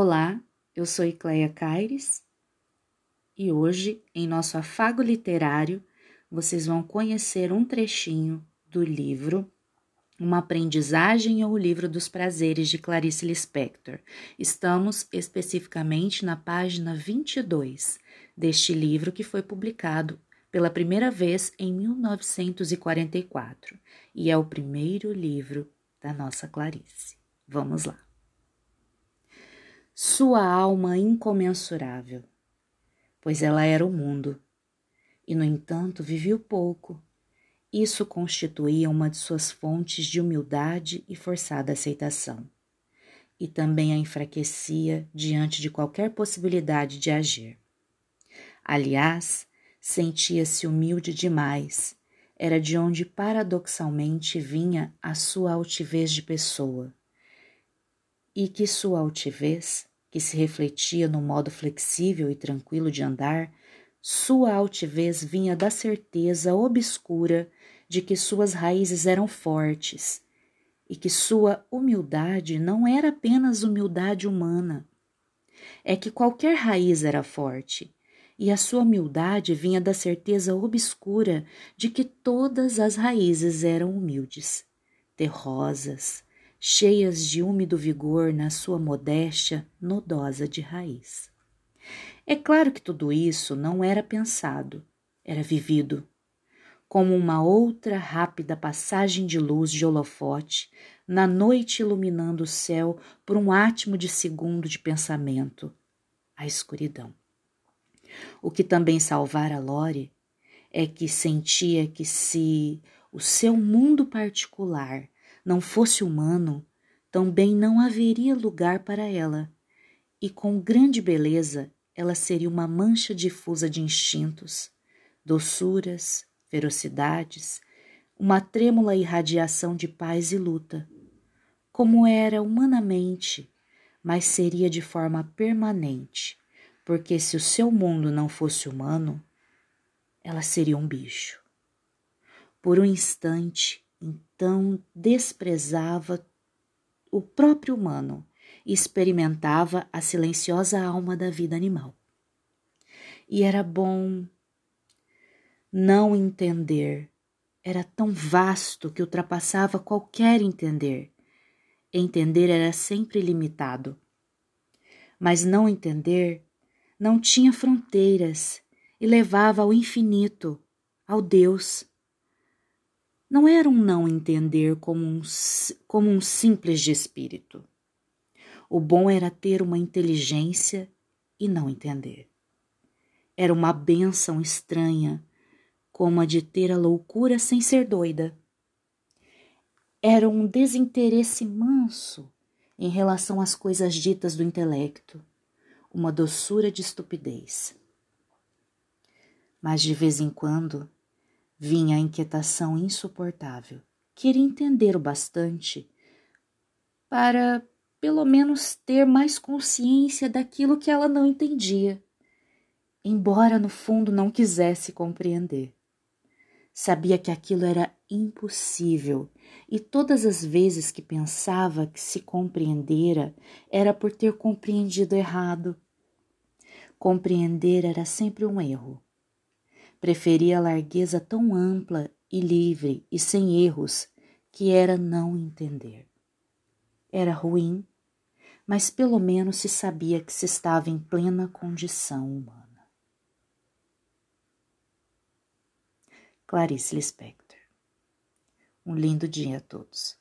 Olá, eu sou Icleia Caires e hoje, em nosso afago literário, vocês vão conhecer um trechinho do livro Uma Aprendizagem ou o Livro dos Prazeres de Clarice Lispector. Estamos especificamente na página 22 deste livro que foi publicado pela primeira vez em 1944 e é o primeiro livro da nossa Clarice. Vamos lá. Sua alma incomensurável, pois ela era o mundo, e no entanto viveu pouco. Isso constituía uma de suas fontes de humildade e forçada aceitação, e também a enfraquecia diante de qualquer possibilidade de agir. Aliás, sentia-se humilde demais, era de onde paradoxalmente vinha a sua altivez de pessoa. E que sua altivez, que se refletia no modo flexível e tranquilo de andar, sua altivez vinha da certeza obscura de que suas raízes eram fortes e que sua humildade não era apenas humildade humana. É que qualquer raiz era forte e a sua humildade vinha da certeza obscura de que todas as raízes eram humildes, terrosas, cheias de úmido vigor na sua modéstia nodosa de raiz. É claro que tudo isso não era pensado, era vivido, como uma outra rápida passagem de luz de holofote na noite iluminando o céu por um átimo de segundo de pensamento, a escuridão. O que também salvara Lore é que sentia que se o seu mundo particular não fosse humano, também não haveria lugar para ela, e com grande beleza ela seria uma mancha difusa de instintos, doçuras, ferocidades, uma trêmula irradiação de paz e luta, como era humanamente, mas seria de forma permanente, porque se o seu mundo não fosse humano, ela seria um bicho. Por um instante, então, desprezava o próprio humano e experimentava a silenciosa alma da vida animal. E era bom não entender. Era tão vasto que ultrapassava qualquer entender. Entender era sempre limitado. Mas não entender não tinha fronteiras e levava ao infinito, ao Deus. Não era um não entender como um, como um simples de espírito. O bom era ter uma inteligência e não entender. Era uma benção estranha, como a de ter a loucura sem ser doida. Era um desinteresse manso em relação às coisas ditas do intelecto uma doçura de estupidez. Mas de vez em quando vinha a inquietação insuportável. Queria entender o bastante para, pelo menos, ter mais consciência daquilo que ela não entendia, embora no fundo não quisesse compreender. Sabia que aquilo era impossível e todas as vezes que pensava que se compreendera era por ter compreendido errado. Compreender era sempre um erro. Preferia a largueza tão ampla e livre e sem erros que era não entender. Era ruim, mas pelo menos se sabia que se estava em plena condição humana. Clarice Lispector. Um lindo dia a todos.